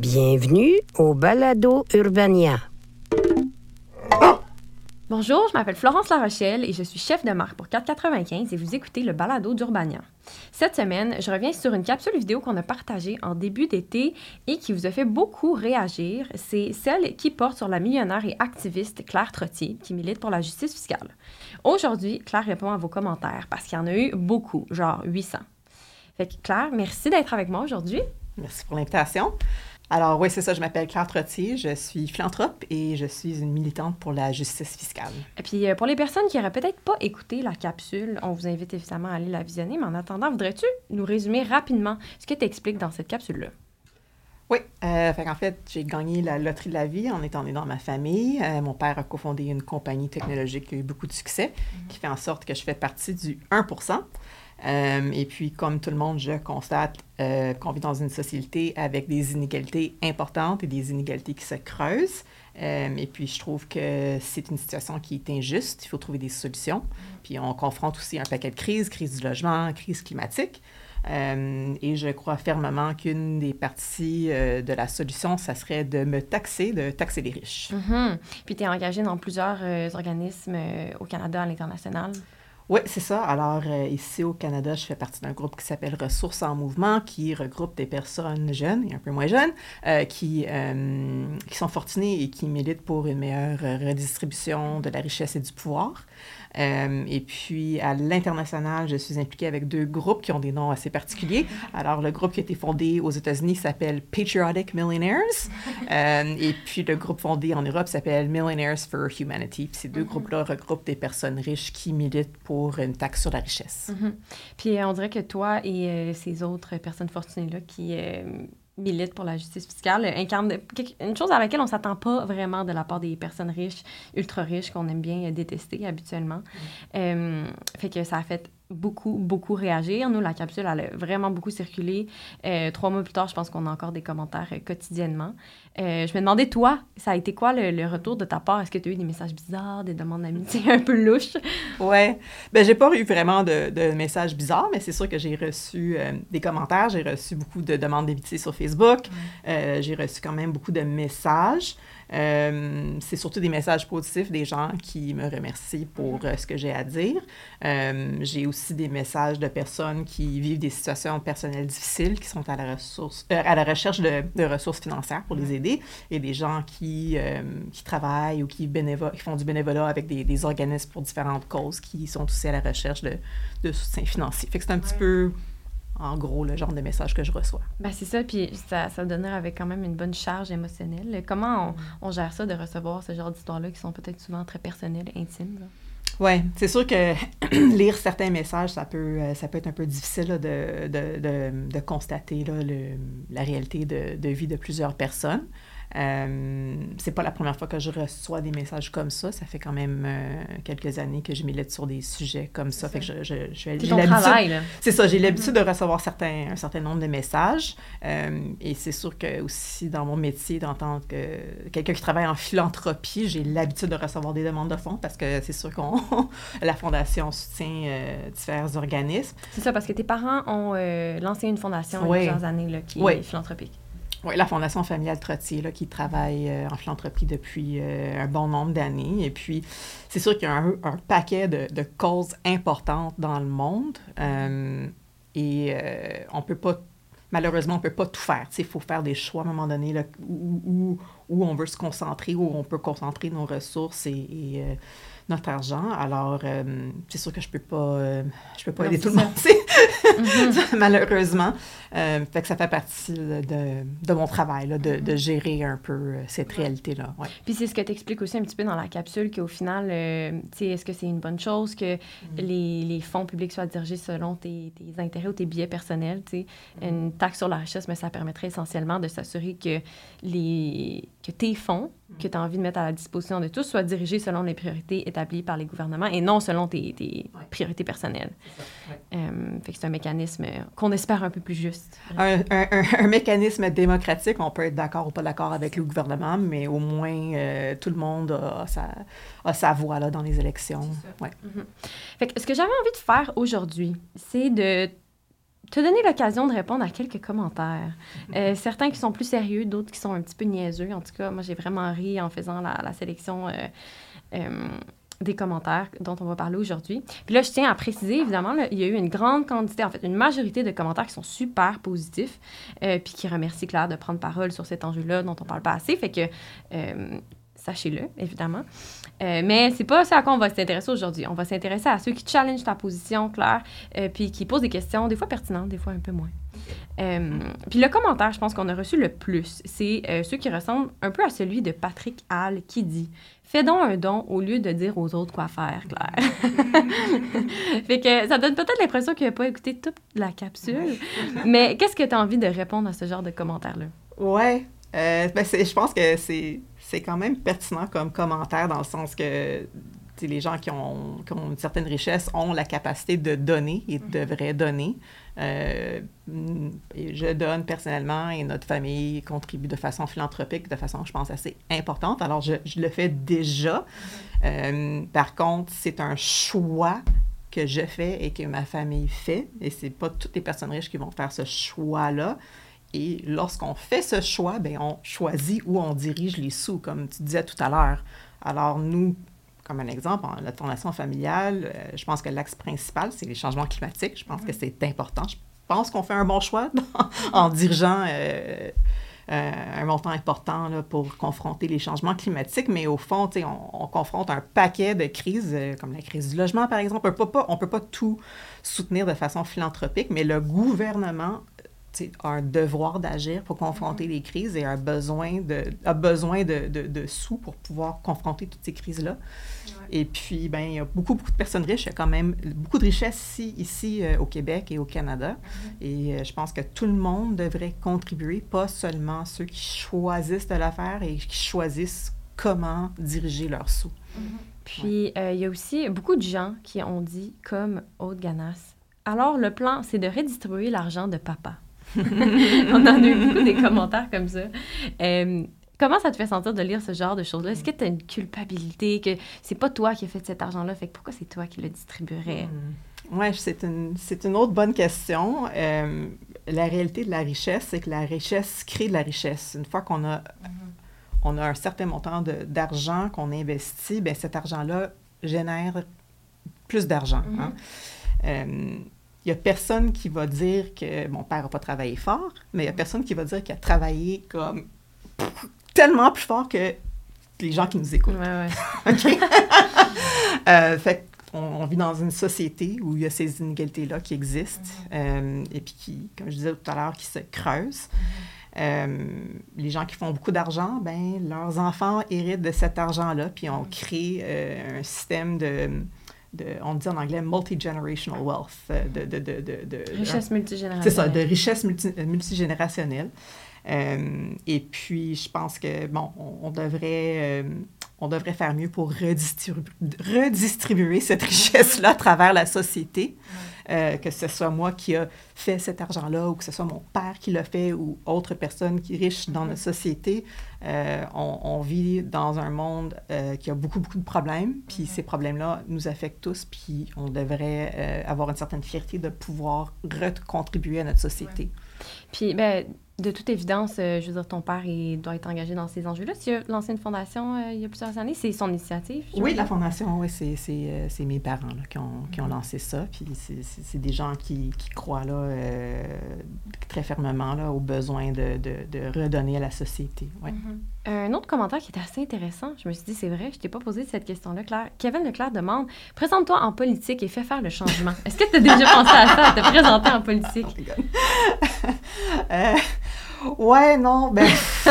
Bienvenue au Balado Urbania. Bonjour, je m'appelle Florence Larochelle et je suis chef de marque pour 495 et vous écoutez le Balado d'Urbania. Cette semaine, je reviens sur une capsule vidéo qu'on a partagée en début d'été et qui vous a fait beaucoup réagir. C'est celle qui porte sur la millionnaire et activiste Claire Trottier qui milite pour la justice fiscale. Aujourd'hui, Claire répond à vos commentaires parce qu'il y en a eu beaucoup, genre 800. Fait que Claire, merci d'être avec moi aujourd'hui. Merci pour l'invitation. Alors oui, c'est ça, je m'appelle Claire Trottier, je suis philanthrope et je suis une militante pour la justice fiscale. Et puis euh, pour les personnes qui n'auraient peut-être pas écouté la capsule, on vous invite évidemment à aller la visionner, mais en attendant, voudrais-tu nous résumer rapidement ce que tu expliques dans cette capsule-là? Oui, euh, en fait, j'ai gagné la loterie de la vie en étant née dans ma famille. Euh, mon père a cofondé une compagnie technologique qui a eu beaucoup de succès, mm-hmm. qui fait en sorte que je fais partie du 1 euh, et puis, comme tout le monde, je constate euh, qu'on vit dans une société avec des inégalités importantes et des inégalités qui se creusent. Euh, et puis, je trouve que c'est une situation qui est injuste. Il faut trouver des solutions. Puis, on confronte aussi un paquet de crises, crise du logement, crise climatique. et je crois fermement qu'une des parties de la solution, ça serait de me taxer, de taxer les riches. Mm-hmm. Puis tu es engagé dans plusieurs organismes au Canada, à l'international? Oui, c'est ça. Alors, euh, ici au Canada, je fais partie d'un groupe qui s'appelle Ressources en mouvement, qui regroupe des personnes jeunes et un peu moins jeunes euh, qui, euh, qui sont fortunées et qui militent pour une meilleure redistribution de la richesse et du pouvoir. Et puis, à l'international, je suis impliquée avec deux groupes qui ont des noms assez particuliers. Alors, le groupe qui a été fondé aux États-Unis s'appelle Patriotic Millionaires. Et puis, le groupe fondé en Europe s'appelle Millionaires for Humanity. Puis, ces deux mm-hmm. groupes-là regroupent des personnes riches qui militent pour une taxe sur la richesse. Mm-hmm. Puis, on dirait que toi et euh, ces autres personnes fortunées-là qui milite pour la justice fiscale incarne une chose à laquelle on s'attend pas vraiment de la part des personnes riches, ultra riches, qu'on aime bien détester habituellement. Mm. Euh, fait que ça a fait beaucoup, beaucoup réagir. Nous, la capsule, elle a vraiment beaucoup circulé. Euh, trois mois plus tard, je pense qu'on a encore des commentaires euh, quotidiennement. Euh, je me demandais, toi, ça a été quoi le, retour de ta part? Est-ce que tu as eu des messages bizarres, des demandes d'amitié un peu louches? Ouais. Ben, j'ai pas eu vraiment de, de messages bizarres, mais c'est sûr que j'ai reçu des commentaires. J'ai reçu beaucoup de demandes d'amitié sur Facebook. j'ai reçu quand même beaucoup de messages. Euh, c'est surtout des messages positifs des gens qui me remercient pour mhm. euh, ce que j'ai à dire. Euh, j'ai aussi des messages de personnes qui vivent des situations personnelles difficiles, qui sont à la, ressource, à la recherche de, ressources financières pour les aider, et des gens qui, qui travaillent ou qui, qui font du bénévolat avec des, des, organismes pour différentes causes, qui sont aussi à la recherche de, de soutien financier. Fait que c'est un petit peu en gros, le genre de message que je reçois. Ben, c'est ça, puis ça, ça donne avec quand même une bonne charge émotionnelle. Comment on, mm. gère ça de recevoir ce genre d'histoires-là qui sont peut-être souvent très personnelles, intimes? Oui, c'est sûr que lire certains messages, ça peut, euh, ça peut être un peu difficile de, de, de, de, constater là, le, la réalité de, vie de plusieurs personnes. Euh, c'est pas la première fois que je reçois des messages comme ça. Ça fait quand même euh, quelques années que je milite sur des sujets comme ça. Fait que je, je, je l'habitude. C'est ça, j'ai l'habitude de recevoir certains, un certain nombre de messages. Euh, et c'est sûr que aussi dans mon métier, d'entendre que quelqu'un qui travaille en philanthropie, j'ai l'habitude de recevoir des demandes de fonds parce que c'est sûr qu'on la fondation soutient euh, différents organismes. C'est ça, parce que tes parents ont lancé une fondation il y a plusieurs années là, qui est philanthropique. Oui, la Fondation familiale Trottier, là, qui travaille euh, en philanthropie depuis euh, un bon nombre d'années. Et puis, c'est sûr qu'il y a un, paquet de, causes importantes dans le monde. Euh, et on peut pas, malheureusement, on peut pas tout faire. Il faut faire des choix à un moment donné là, où, où, on veut se concentrer, où on peut concentrer nos ressources et notre argent. Alors, euh, c'est sûr que je peux pas, euh, je peux pas aider tout le monde, mm-hmm. malheureusement. Euh, fait que ça fait partie de, de mon travail, là, de, de, gérer un peu cette réalité-là. Ouais. Puis c'est ce que tu expliques aussi un petit peu dans la capsule, qu'au final, est-ce que c'est une bonne chose que mm-hmm. les, les, fonds publics soient dirigés selon tes, tes intérêts ou tes billets personnels. Mm-hmm. Une taxe sur la richesse, mais ça permettrait essentiellement de s'assurer que, les, que tes fonds que tu as envie de mettre à la disposition de tous soient dirigés selon les priorités établies par les gouvernements et non selon tes, tes priorités personnelles. Euh, fait que c'est un mécanisme qu'on espère un peu plus juste. Un, un, mécanisme démocratique, on peut être d'accord ou pas d'accord avec le gouvernement, mais au moins euh, tout le monde a sa, a sa voix là, dans les élections. Ouais. Mm-hmm. Fait que ce que j'avais envie de faire aujourd'hui, c'est de te donner l'occasion de répondre à quelques commentaires. Euh, certains qui sont plus sérieux, d'autres qui sont un petit peu niaiseux. En tout cas, moi, j'ai vraiment ri en faisant la, la sélection euh, euh, des commentaires dont on va parler aujourd'hui. Puis là, je tiens à préciser, évidemment, là, il y a eu une grande quantité, en fait, une majorité de commentaires qui sont super positifs, euh, puis qui remercient Claire de prendre parole sur cet enjeu-là dont on parle pas assez. Fait que, euh, sachez-le, évidemment. Euh, mais c'est pas ça à quoi on va s'intéresser aujourd'hui. On va s'intéresser à ceux qui challengent ta position, Claire, euh, puis qui posent des questions, des fois pertinentes, des fois un peu moins. Euh, puis le commentaire, je pense qu'on a reçu le plus, c'est euh, ceux qui ressemblent un peu à celui de Patrick Hall qui dit Fais donc un don au lieu de dire aux autres quoi faire, Claire. fait que ça donne peut-être l'impression qu'il n'a pas écouté toute la capsule. Mais qu'est-ce que tu as envie de répondre à ce genre de commentaires-là? Ouais. Euh, ben, je pense que c'est quand même pertinent comme commentaire dans le sens que les gens qui ont, qui ont une certaine richesse ont la capacité de donner et devraient donner. Euh, je donne personnellement et notre famille contribue de façon philanthropique, de façon, je pense, assez importante. Alors, je, je le fais déjà. Euh, par contre, c'est un choix que je fais et que ma famille fait. Et c'est pas toutes les personnes riches qui vont faire ce choix-là. Et lorsqu'on fait ce choix, ben, on choisit où on dirige les sous, comme tu disais tout à l'heure. Alors, nous, comme un exemple, en la fondation familiale, euh, je pense que l'axe principal, c'est les changements climatiques. Je pense que c'est important. Je pense qu'on fait un bon choix en dirigeant euh, euh, un montant important là, pour confronter les changements climatiques. Mais au fond, on, on confronte un paquet de crises, comme la crise du logement, par exemple. On on peut pas tout soutenir de façon philanthropique, mais le gouvernement un devoir d'agir pour confronter les crises et a besoin de, a besoin de, de- de sous pour pouvoir confronter toutes ces crises-là. Et puis, ben, il y a beaucoup, beaucoup de personnes riches. Il y a quand même beaucoup de richesses ici, ici euh, au Québec et au Canada. Et euh, je pense que tout le monde devrait contribuer, pas seulement ceux qui choisissent de la faire et qui choisissent comment diriger leurs sous. Puis, euh, il y a aussi beaucoup de gens qui ont dit, comme Aude Ganas, alors le plan, c'est de redistribuer l'argent de papa. On en a eu beaucoup des commentaires comme ça. Euh, comment ça te fait sentir de lire ce genre de choses-là? Est-ce que tu as une culpabilité, que c'est pas toi qui as fait cet argent-là, fait que pourquoi c'est toi qui le distribuerais? Oui, c'est une, c'est une autre bonne question. Euh, la réalité de la richesse, c'est que la richesse crée de la richesse. Une fois qu'on a, on a un certain montant d'argent qu'on investit, bien, cet argent-là génère plus d'argent. hein. Euh, Il n'y a personne qui va dire que mon père n'a pas travaillé fort, mais il n'y a personne qui va dire qu'il a travaillé comme tellement plus fort que les gens qui nous écoutent. Ouais, ouais. OK? Euh, fait on, on vit dans une société où il y a ces inégalités-là qui existent euh, et puis qui, comme je disais tout à l'heure, qui se creusent. Euh, les gens qui font beaucoup d'argent, ben leurs enfants héritent de cet argent-là, puis on crée euh, un système de, de, on dit en anglais, multi-generational wealth, euh, de, de, de, Richesse multigénérationnelle. c'est ça, de richesse multi- euh, multigénérationnelle. Euh, et puis, je pense que, bon, on, on devrait, euh, on devrait faire mieux pour redistribu- redistribuer cette richesse-là à travers la société. Euh, que ce soit moi qui a fait cet argent-là ou que ce soit mon père qui l'a fait ou autre personne qui est riche dans notre société. Euh, on, on vit dans un monde euh, qui a beaucoup, beaucoup de problèmes, puis ces problèmes-là nous affectent tous, puis on devrait avoir une certaine fierté de pouvoir recontribuer à notre société. Puis, ben, de toute évidence, euh, je veux dire, ton père il doit être engagé dans ces enjeux-là. Tu as lancé une fondation euh, il y a plusieurs années. C'est son initiative. Oui, la fondation, oui, c'est, c'est, euh, c'est mes parents là, qui, ont, qui ont lancé ça. Puis c'est, des gens qui, qui croient là, euh, très fermement là, au besoin de, de, de redonner à la société. Ouais. Un autre commentaire qui est assez intéressant, je me suis dit, c'est vrai, je t'ai pas posé cette question-là, Claire. Kevin Leclerc demande Présente-toi en politique et fais faire le changement. Est-ce que tu as déjà pensé à ça, à te présenter en politique? Euh, ouais, non, ben,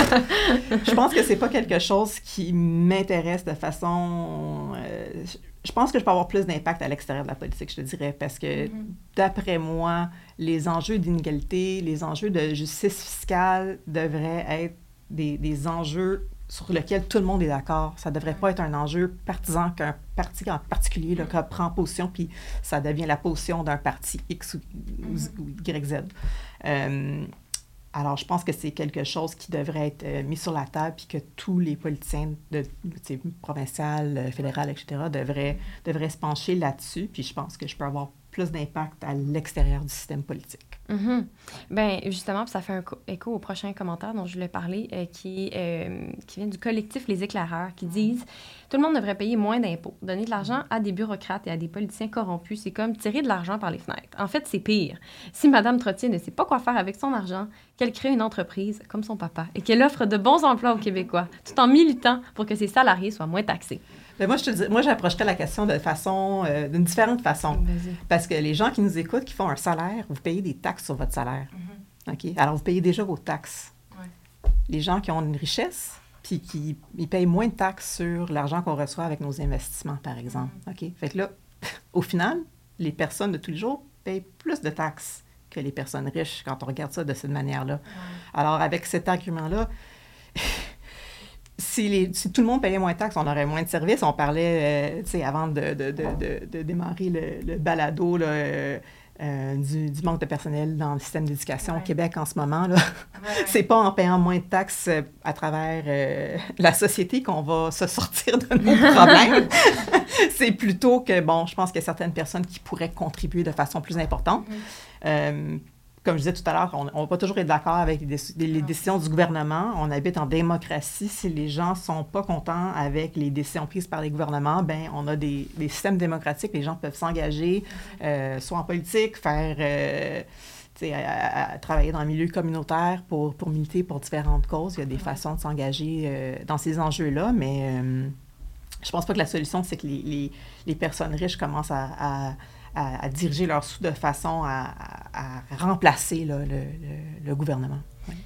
je pense que c'est pas quelque chose qui m'intéresse de façon. euh, je- pense que je peux avoir plus d'impact à l'extérieur de la politique, je te dirais, parce que d'après moi, les enjeux d'inégalité, les enjeux de justice fiscale devraient être des, des enjeux sur lesquels tout le monde est d'accord. Ça devrait pas être un enjeu partisan qu'un parti en particulier là, qui prend position, puis ça devient la position d'un parti X ou, ou- ou YZ. Euh, alors, je pense que c'est quelque chose qui devrait être euh, mis sur la table, puis que tous les politiciens de, provincial, euh, fédéral, etc., devraient, devraient se pencher là-dessus. Puis je pense que je peux avoir plus d'impact à l'extérieur du système politique. Mm justement, ça fait un écho au prochain commentaire dont je voulais parler, euh, euh, qui vient du collectif Les Éclaireurs, qui disent Tout le monde devrait payer moins d'impôts. Donner de l'argent à des bureaucrates et à des politiciens corrompus, c'est comme tirer de l'argent par les fenêtres. En fait, c'est pire. Si Mme Trottier ne sait pas quoi faire avec son argent, qu'elle crée une entreprise comme son papa et qu'elle offre de bons emplois aux Québécois, tout en militant pour que ses salariés soient moins taxés. Mais moi, je te dis, moi, j'approcherais la question de façon, euh, d'une différente façon. Parce que les gens qui nous écoutent, qui font un salaire, vous payez des taxes sur votre salaire. Mm-hmm. OK? Alors, vous payez déjà vos taxes. Les gens qui ont une richesse, puis qui ils payent moins de taxes sur l'argent qu'on reçoit avec nos investissements, par exemple. Mm-hmm. OK? Fait que là, au final, les personnes de tous les jours payent plus de taxes que les personnes riches quand on regarde ça de cette manière-là. Alors, avec cet argument-là, si, tout le monde payait moins de taxes, on aurait moins de services. On parlait, euh, tu sais, avant de, de, de, de, démarrer le, balado, euh, euh, du, du, manque de personnel dans le système d'éducation au Québec en ce moment. Là. c'est pas en payant moins de taxes à travers la société qu'on va se sortir de nos problèmes. c'est plutôt que, bon, je pense qu'il y a certaines personnes qui pourraient contribuer de façon plus importante comme je disais tout à l'heure, on ne va pas toujours être d'accord avec les, décisions du gouvernement. On habite en démocratie. Si les gens ne sont pas contents avec les décisions prises par les gouvernements, ben on a des, systèmes démocratiques. Les gens peuvent s'engager, euh, soit en politique, faire... Euh, à, travailler dans le milieu communautaire pour, pour militer pour différentes causes. Il y a des façons de s'engager euh, dans ces enjeux-là, mais je pense pas que la solution, c'est que les, les, personnes riches commencent à à, diriger leurs sous de façon à, remplacer le, le, gouvernement.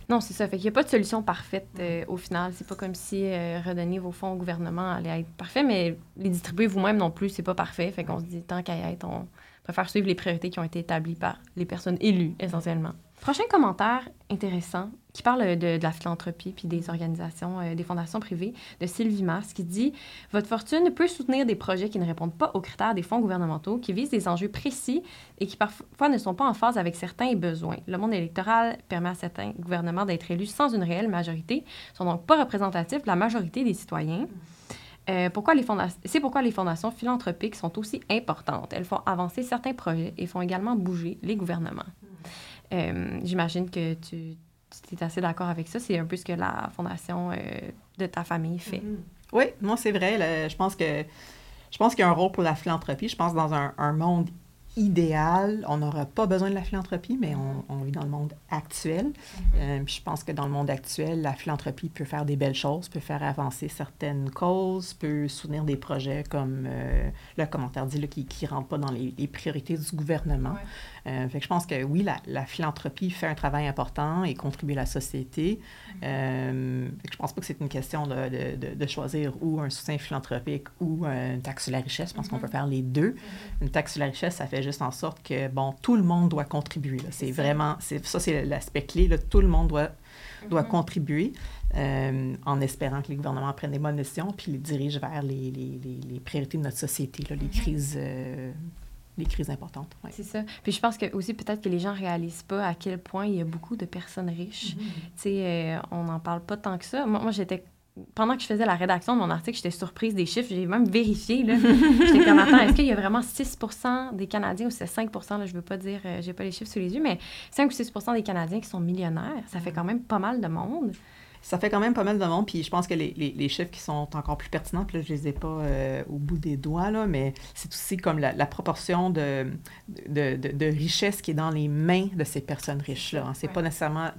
Non, c'est ça. Fait qu'il n'y a pas de solution parfaite euh, au final. C'est pas comme si euh, redonner vos fonds au gouvernement allait être parfait, mais les distribuer vous-même non plus, c'est pas parfait. Fait qu'on se dit, tant qu'à y être, on préfère suivre les priorités qui ont été établies par les personnes élues, essentiellement. Prochain commentaire intéressant qui parle de, la philanthropie puis des organisations, euh, des fondations privées, de Sylvie Mars, qui dit Votre fortune peut soutenir des projets qui ne répondent pas aux critères des fonds gouvernementaux, qui visent des enjeux précis et qui parfois ne sont pas en phase avec certains besoins. Le monde électoral permet à certains gouvernements d'être élus sans une réelle majorité, sont donc pas représentatifs de la majorité des citoyens. Euh, pourquoi les C'est pourquoi les fondations philanthropiques sont aussi importantes. Elles font avancer certains projets et font également bouger les gouvernements. Euh, j'imagine que tu, es assez d'accord avec ça. C'est un peu ce que la fondation euh, de ta famille fait. Mm-hmm. Oui, moi, c'est vrai. je pense que je pense qu'il y a un rôle pour la philanthropie. Je pense dans un monde idéal, on n'aura pas besoin de la philanthropie, mais on, vit dans le monde actuel. Mm-hmm. Euh, je pense que dans le monde actuel, la philanthropie peut faire des belles choses, peut faire avancer certaines causes, peut soutenir des projets comme euh, le commentaire dit là, qui ne rentrent pas dans les, priorités du gouvernement. Euh, fait que je pense que oui, la, la, philanthropie fait un travail important et contribue à la société. Mm-hmm. Fait que je pense pas que c'est une question de, de, de, choisir ou un soutien philanthropique ou une taxe sur la richesse. Je pense qu'on mm-hmm. peut faire les deux. Une taxe sur la richesse, ça fait juste en sorte que, bon, tout le monde doit contribuer. C'est vraiment, ça, c'est l'aspect clé. Là, tout le monde doit, doit mm-hmm. contribuer euh, en espérant que les gouvernements prennent des bonnes décisions puis les dirigent vers les, les, les, priorités de notre société, là, les mm-hmm. crises. Euh, les crises importantes. C'est ça. Puis je pense que aussi peut-être que les gens réalisent pas à quel point il y a beaucoup de personnes riches. Mm-hmm. Tu sais, euh, on n'en parle pas tant que ça. Moi, moi j'étais pendant que je faisais la rédaction de mon article, j'étais surprise des chiffres. J'ai même vérifié. J'étais comme, attends, est-ce qu'il y a vraiment 6 des Canadiens ou c'est 5 là, je ne veux pas dire, euh, j'ai pas les chiffres sous les yeux, mais 5 ou 6 des Canadiens qui sont millionnaires. Ça fait quand même pas mal de monde. Ça fait quand même pas mal de monde, puis je pense que les, les, chiffres qui sont encore plus pertinents, puis là, je les ai pas euh, au bout des doigts, là, mais c'est aussi comme la, proportion de de, de, richesse qui est dans les mains de ces personnes riches-là. Hein. C'est pas nécessairement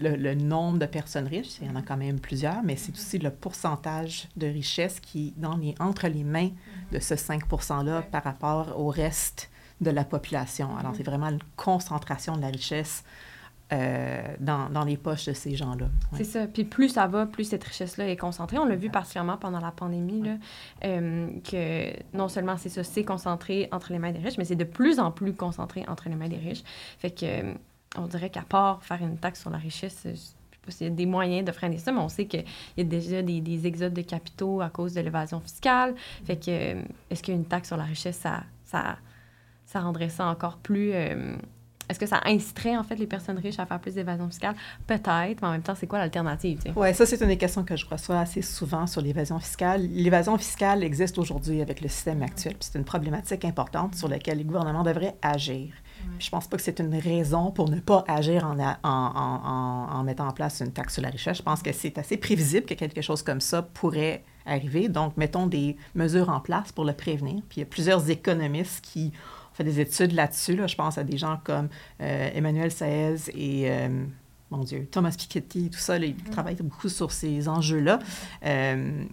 le, nombre de personnes riches, il y en a quand même plusieurs, mais c'est aussi le pourcentage de richesse qui est dans les, entre les mains de ce 5 %-là par rapport au reste de la population. Alors, c'est vraiment une concentration de la richesse euh, dans, dans, les poches de ces gens-là. C'est ça. Puis plus ça va, plus cette richesse-là est concentrée. On l'a vu particulièrement pendant la pandémie, là, euh, que non seulement c'est ça, c'est concentré entre les mains des riches, mais c'est de plus en plus concentré entre les mains des riches. Fait que on dirait qu'à part faire une taxe sur la richesse, je sais pas s'il y a des moyens de freiner ça, mais on sait qu'il y a déjà des, des, exodes de capitaux à cause de l'évasion fiscale. Fait que, euh, est-ce qu'une taxe sur la richesse, ça, ça, ça rendrait ça encore plus, euh, est-ce que ça inciterait en fait les personnes riches à faire plus d'évasion fiscale? Peut-être, mais en même temps, c'est quoi l'alternative? Oui, ça, c'est une des questions que je reçois assez souvent sur l'évasion fiscale. L'évasion fiscale existe aujourd'hui avec le système actuel. C'est une problématique importante sur laquelle les gouvernements devraient agir. Je pense pas que c'est une raison pour ne pas agir en, en, en, en, mettant en place une taxe sur la richesse. Je pense que c'est assez prévisible que quelque chose comme ça pourrait arriver. Donc, mettons des mesures en place pour le prévenir. Puis il y a plusieurs économistes qui ont fait des études là-dessus. Là. Je pense à des gens comme euh, Emmanuel Saez et... Euh, mon Dieu, Thomas Piketty, tout ça, là, ils mm-hmm. travaillent beaucoup sur ces enjeux-là. Euh,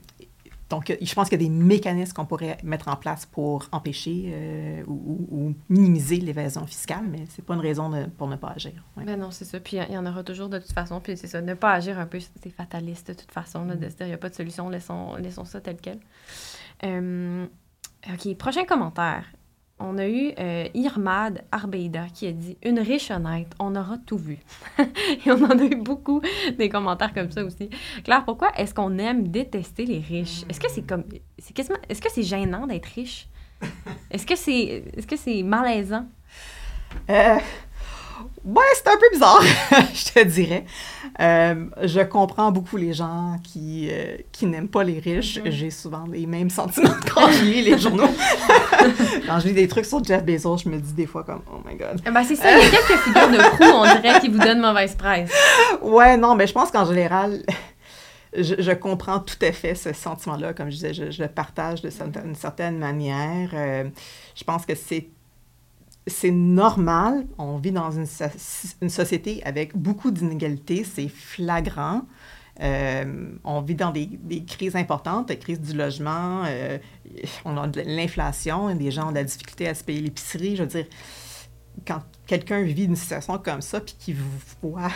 donc, je pense qu'il y a des mécanismes qu'on pourrait mettre en place pour empêcher euh, ou, minimiser l'évasion fiscale, mais c'est pas une raison pour ne pas agir. Ben non, c'est ça. Puis il y en aura toujours de toute façon. Puis c'est ça, ne pas agir un peu, c'est fataliste de toute façon, de mm. se dire il n'y a pas de solution, laissons, laissons ça tel quel. Euh, OK, prochain commentaire on a eu euh, Irmad Arbeida qui a dit Une riche honnête, on aura tout vu. Et on en a eu beaucoup des commentaires comme ça aussi. Claire, pourquoi est-ce qu'on aime détester les riches? Est-ce que c'est comme. Est-ce que c'est gênant d'être riche? Est-ce que c'est que c'est malaisant? Euh, Ouais, c'est un peu bizarre, je te dirais. Euh, je comprends beaucoup les gens qui, euh, qui n'aiment pas les riches. Mm-hmm. J'ai souvent les mêmes sentiments quand je lis les journaux. quand je lis des trucs sur Jeff Bezos, je me dis des fois comme « Oh my God! Eh ». Ben c'est ça, il y a quelques figures de proue, on dirait, qui vous donnent mauvaise presse. Ouais, non, mais je pense qu'en général... Je, je, comprends tout à fait ce sentiment-là. Comme je disais, je, le partage d'une certaine manière. Euh, je pense que c'est c'est normal. On vit dans une, une société avec beaucoup d'inégalités. C'est flagrant. Euh, on vit dans des, des, crises importantes, la crise du logement, euh, on a de l'inflation, des gens ont de la difficulté à se payer l'épicerie. Je veux dire, quand quelqu'un vit une situation comme ça, puis qu'il voit...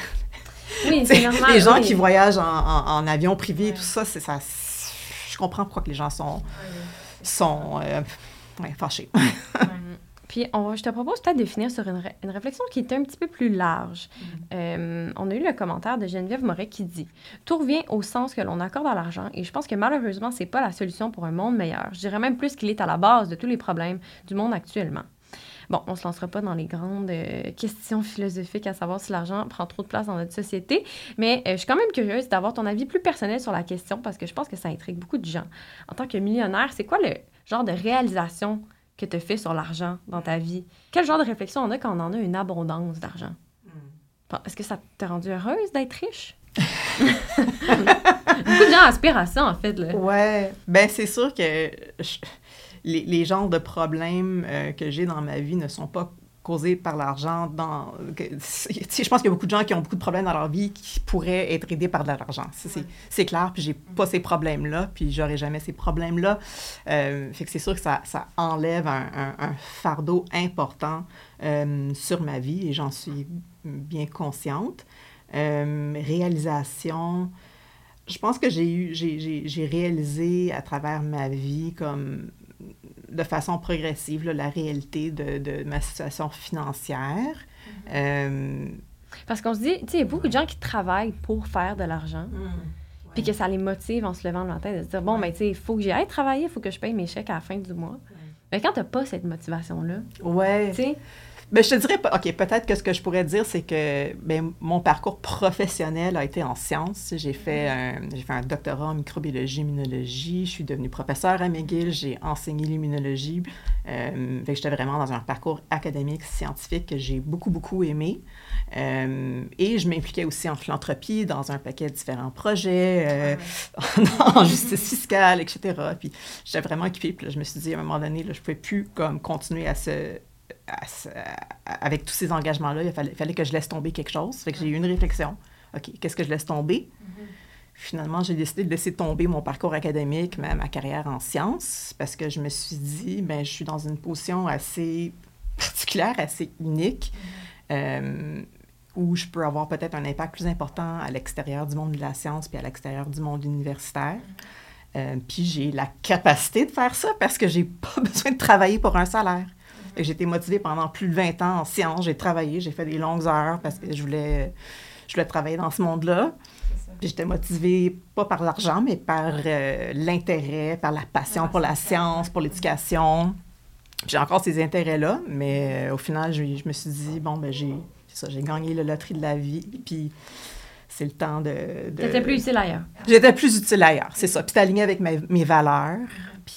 Oui, c'est normal. Les gens qui voyagent en, en, avion privé, tout ça, c'est ça. Je comprends pourquoi que les gens sont, sont euh, fâchés. Puis, on, je te propose peut-être de finir sur une, une, réflexion qui est un petit peu plus large. Mm-hmm. Euh, on a eu le commentaire de Geneviève Moret qui dit Tout revient au sens que l'on accorde à l'argent et je pense que malheureusement, c'est pas la solution pour un monde meilleur. Je dirais même plus qu'il est à la base de tous les problèmes du monde actuellement. Bon, on ne se lancera pas dans les grandes euh, questions philosophiques à savoir si l'argent prend trop de place dans notre société, mais euh, je suis quand même curieuse d'avoir ton avis plus personnel sur la question parce que je pense que ça intrigue beaucoup de gens. En tant que millionnaire, c'est quoi le genre de réalisation que tu as fait sur l'argent dans ta vie? Quel genre de réflexion on a quand on en a une abondance d'argent? Hmm. Est-ce que ça t'a rendu heureuse d'être riche? Beaucoup de gens aspirent à ça, en fait. Là. Ouais. Ben, c'est sûr que les, les, genres de problèmes euh, que j'ai dans ma vie ne sont pas par l'argent. Dans, je pense qu'il y a beaucoup de gens qui ont beaucoup de problèmes dans leur vie qui pourraient être aidés par de l'argent. C'est clair, puis j'ai pas ces problèmes-là, puis j'aurai jamais ces problèmes-là. Euh, fait que c'est sûr que ça, ça enlève un, un, fardeau important euh, sur ma vie et j'en suis bien consciente. Euh, réalisation, je pense que j'ai eu, j'ai réalisé à travers ma vie comme de façon progressive la réalité de, de, ma situation financière. Mm-hmm. Euh, Parce qu'on se dit, tu sais, il y a beaucoup de gens qui travaillent pour faire de l'argent. Mm. Puis que ça les motive en se levant le matin de se dire, bon, mais ben, tu sais, il faut que j'aille travailler, il faut que je paye mes chèques à la fin du mois. Mais quand tu n'as pas cette motivation-là, ouais. tu sais, mais je te dirais, OK, peut-être que ce que je pourrais dire, c'est que ben, mon parcours professionnel a été en sciences. J'ai fait, un, fait un doctorat en microbiologie, immunologie. Je suis devenue professeure à McGill. J'ai enseigné l'immunologie. Euh, j'étais vraiment dans un parcours académique, scientifique que j'ai beaucoup, beaucoup aimé. Euh, et je m'impliquais aussi en philanthropie, dans un paquet de différents projets, euh, en justice fiscale, etc. Puis j'étais vraiment occupée. Puis là, je me suis dit, à un moment donné, là, je ne pouvais plus comme, continuer à se avec tous ces engagements-là, il fallait, que je laisse tomber quelque chose. Fait que j'ai eu une réflexion. OK, qu'est-ce que je laisse tomber? Mm-hmm. Finalement, j'ai décidé de laisser tomber mon parcours académique, ma, ma, carrière en sciences, parce que je me suis dit, ben, je suis dans une position assez particulière, assez unique, mm-hmm. euh, où je peux avoir peut-être un impact plus important à l'extérieur du monde de la science puis à l'extérieur du monde universitaire. Mm-hmm. Euh, puis j'ai la capacité de faire ça parce que j'ai pas besoin de travailler pour un salaire. J'ai été motivée pendant plus de 20 ans en sciences. J'ai travaillé, j'ai fait des longues heures parce que je voulais, je voulais travailler dans ce monde-là. J'étais motivée pas par l'argent, mais par euh, l'intérêt, par la passion pour la science, pour l'éducation. j'ai encore ces intérêts-là, mais euh, au final, je, je me suis dit, bon, ben j'ai c'est ça, j'ai gagné la loterie de la vie, puis c'est le temps de... de... T'étais plus utile ailleurs. J'étais plus utile ailleurs, c'est ça. Puis c'est aligné avec mes, mes valeurs.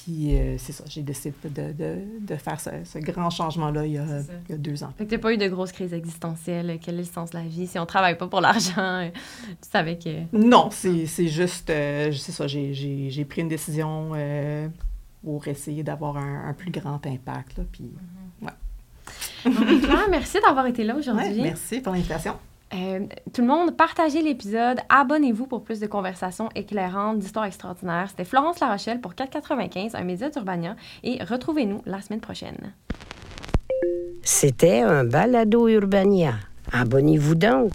Puis euh, c'est ça, j'ai décidé de, de, de faire ce, ce grand changement-là il, y a- C'est ça. il y a deux ans. Fait que t'as pas eu de grosses crises existentielles. Quel est le sens de la vie? Si on travaille pas pour l'argent, euh, tu savais que... Non, c'est juste, euh, c'est ça, j'ai- pris une décision euh, pour essayer d'avoir un, un plus grand impact. Là, puis, Bon, ben, Claire, merci d'avoir été là aujourd'hui. ouais, merci pour l'invitation. Euh, tout le monde, partagez l'épisode, abonnez-vous pour plus de conversations éclairantes, d'histoires extraordinaires. C'était Florence Larochelle pour 495, un média d'Urbania, et retrouvez-nous la semaine prochaine. C'était un balado Urbania. Abonnez-vous donc.